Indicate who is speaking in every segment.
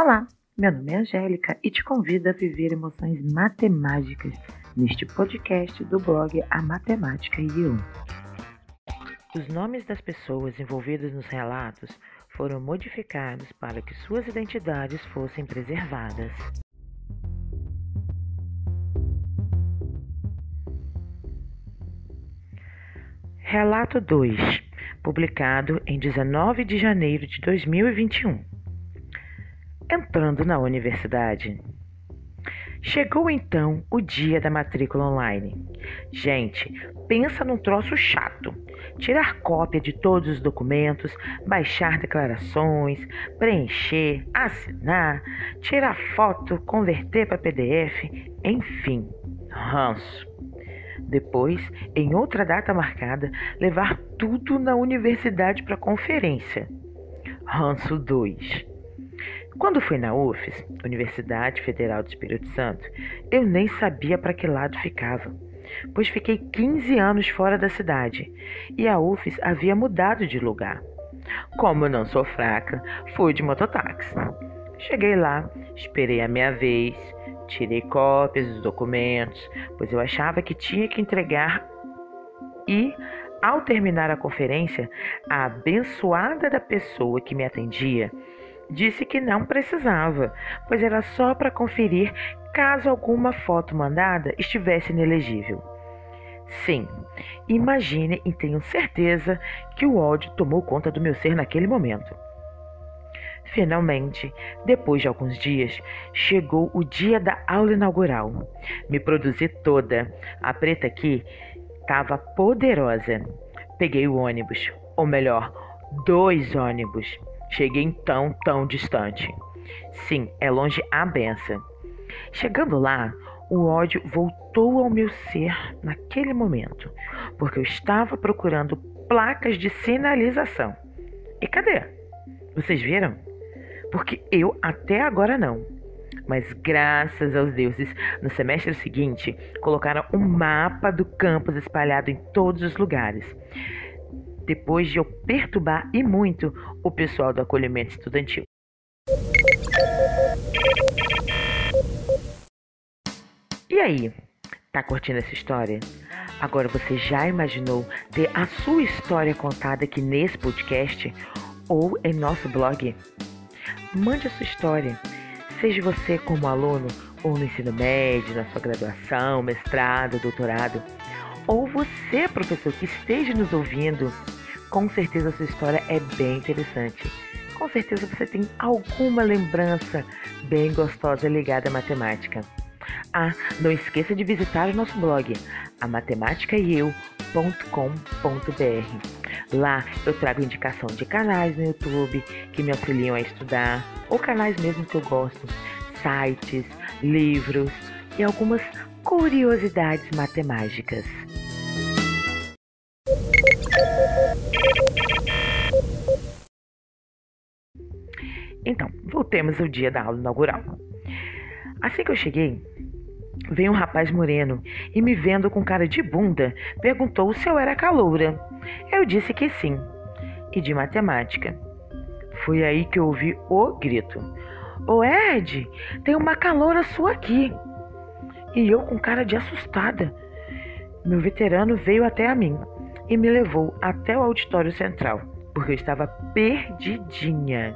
Speaker 1: Olá, meu nome é Angélica e te convido a viver emoções matemáticas neste podcast do blog A Matemática e Eu. Os nomes das pessoas envolvidas nos relatos foram modificados para que suas identidades fossem preservadas. Relato 2, publicado em 19 de janeiro de 2021. Entrando na universidade. Chegou então o dia da matrícula online. Gente, pensa num troço chato. Tirar cópia de todos os documentos, baixar declarações, preencher, assinar, tirar foto, converter para PDF, enfim, ranço. Depois, em outra data marcada, levar tudo na universidade para conferência. Ranço 2. Quando fui na UFES, Universidade Federal do Espírito Santo, eu nem sabia para que lado ficava, pois fiquei 15 anos fora da cidade e a UFES havia mudado de lugar. Como eu não sou fraca, fui de mototáxi. Cheguei lá, esperei a minha vez, Tirei cópias dos documentos, pois eu achava que tinha que entregar e, ao terminar a conferência, a abençoada da pessoa que me atendia disse que não precisava, pois era só para conferir caso alguma foto mandada estivesse inelegível. Sim, imagine e tenho certeza que o ódio tomou conta do meu ser naquele momento. Finalmente, depois de alguns dias, chegou o dia da aula inaugural. Me produzi toda. A preta aqui estava poderosa. Peguei o ônibus, ou melhor, dois ônibus. Cheguei então tão distante. Sim, é longe a benção. Chegando lá, o ódio voltou ao meu ser naquele momento, porque eu estava procurando placas de sinalização. E cadê? Vocês viram? porque eu até agora não. Mas graças aos deuses, no semestre seguinte, colocaram um mapa do campus espalhado em todos os lugares. Depois de eu perturbar e muito o pessoal do acolhimento estudantil. E aí, tá curtindo essa história? Agora você já imaginou ter a sua história contada aqui nesse podcast ou em nosso blog? Mande a sua história. Seja você como aluno ou no ensino médio, na sua graduação, mestrado, doutorado, ou você, professor, que esteja nos ouvindo, com certeza sua história é bem interessante. Com certeza você tem alguma lembrança bem gostosa ligada à matemática. Ah, não esqueça de visitar o nosso blog, amatematicaeu.com.br. Lá eu trago indicação de canais no YouTube que me auxiliam a estudar, ou canais mesmo que eu gosto, sites, livros e algumas curiosidades matemáticas. Voltemos ao dia da aula inaugural. Assim que eu cheguei, veio um rapaz moreno e, me vendo com cara de bunda, perguntou se eu era caloura. Eu disse que sim, e de matemática. Foi aí que eu ouvi o grito: Ô Ed, tem uma caloura sua aqui. E eu com cara de assustada. Meu veterano veio até a mim e me levou até o auditório central, porque eu estava perdidinha.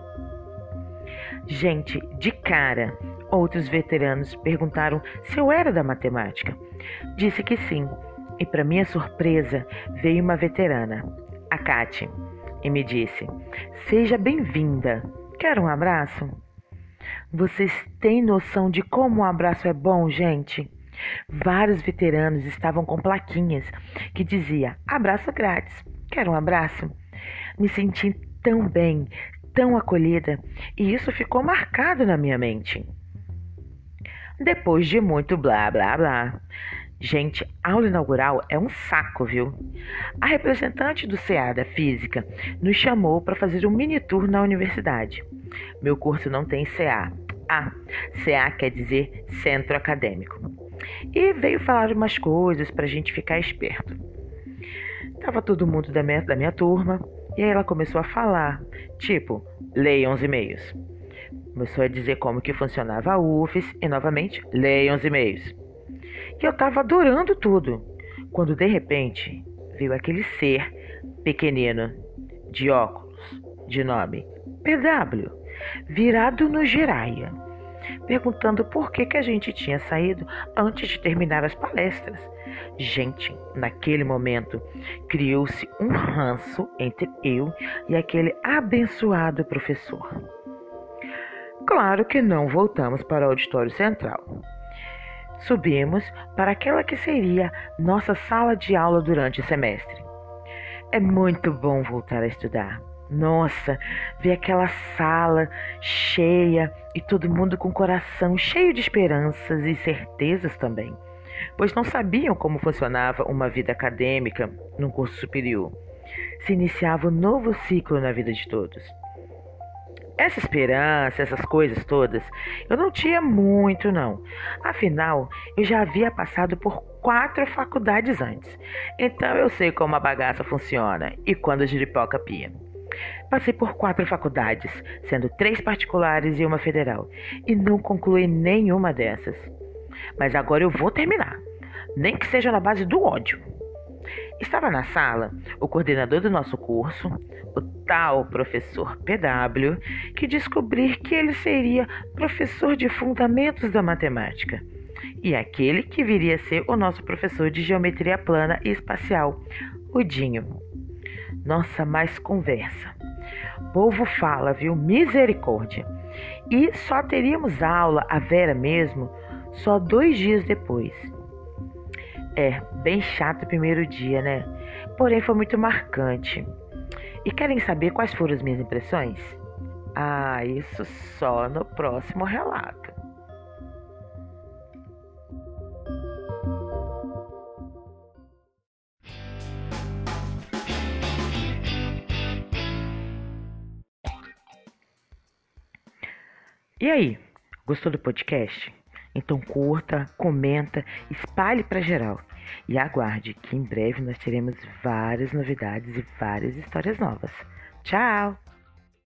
Speaker 1: Gente, de cara, outros veteranos perguntaram se eu era da matemática. Disse que sim, e para minha surpresa veio uma veterana, a Kate, e me disse: Seja bem-vinda. Quer um abraço? Vocês têm noção de como um abraço é bom, gente? Vários veteranos estavam com plaquinhas que dizia abraço grátis. Quer um abraço? Me senti tão bem, tão acolhida, e isso ficou marcado na minha mente. Depois de muito blá blá blá. Gente, aula inaugural é um saco, viu? A representante do CA da Física nos chamou para fazer um mini tour na universidade. Meu curso não tem CA. Ah, CA quer dizer Centro Acadêmico. E veio falar umas coisas para a gente ficar esperto. Tava todo mundo da minha, da minha turma, e aí ela começou a falar, tipo, leiam os e-mails. Começou a dizer como que funcionava a UFES e novamente leiam os e-mails. E eu estava adorando tudo, quando de repente veio aquele ser pequenino, de óculos, de nome PW, virado no giraia, perguntando por que, que a gente tinha saído antes de terminar as palestras. Gente, naquele momento criou-se um ranço entre eu e aquele abençoado professor. Claro que não voltamos para o auditório central. Subimos para aquela que seria nossa sala de aula durante o semestre. É muito bom voltar a estudar. Nossa, ver aquela sala cheia e todo mundo com o coração cheio de esperanças e certezas também, pois não sabiam como funcionava uma vida acadêmica num curso superior. Se iniciava um novo ciclo na vida de todos. Essa esperança, essas coisas todas, eu não tinha muito, não. Afinal, eu já havia passado por quatro faculdades antes. Então eu sei como a bagaça funciona e quando a giripoca pia. Passei por quatro faculdades, sendo três particulares e uma federal, e não concluí nenhuma dessas. Mas agora eu vou terminar, nem que seja na base do ódio. Estava na sala o coordenador do nosso curso, o tal professor PW, que descobri que ele seria professor de fundamentos da matemática, e aquele que viria a ser o nosso professor de geometria plana e espacial, o Dinho. Nossa, mais conversa. Povo fala, viu? Misericórdia. E só teríamos aula, a Vera mesmo, só dois dias depois. É, bem chato o primeiro dia, né? Porém, foi muito marcante. E querem saber quais foram as minhas impressões? Ah, isso só no próximo relato. E aí, gostou do podcast? Então curta, comenta, espalhe para geral. E aguarde que em breve nós teremos várias novidades e várias histórias novas. Tchau!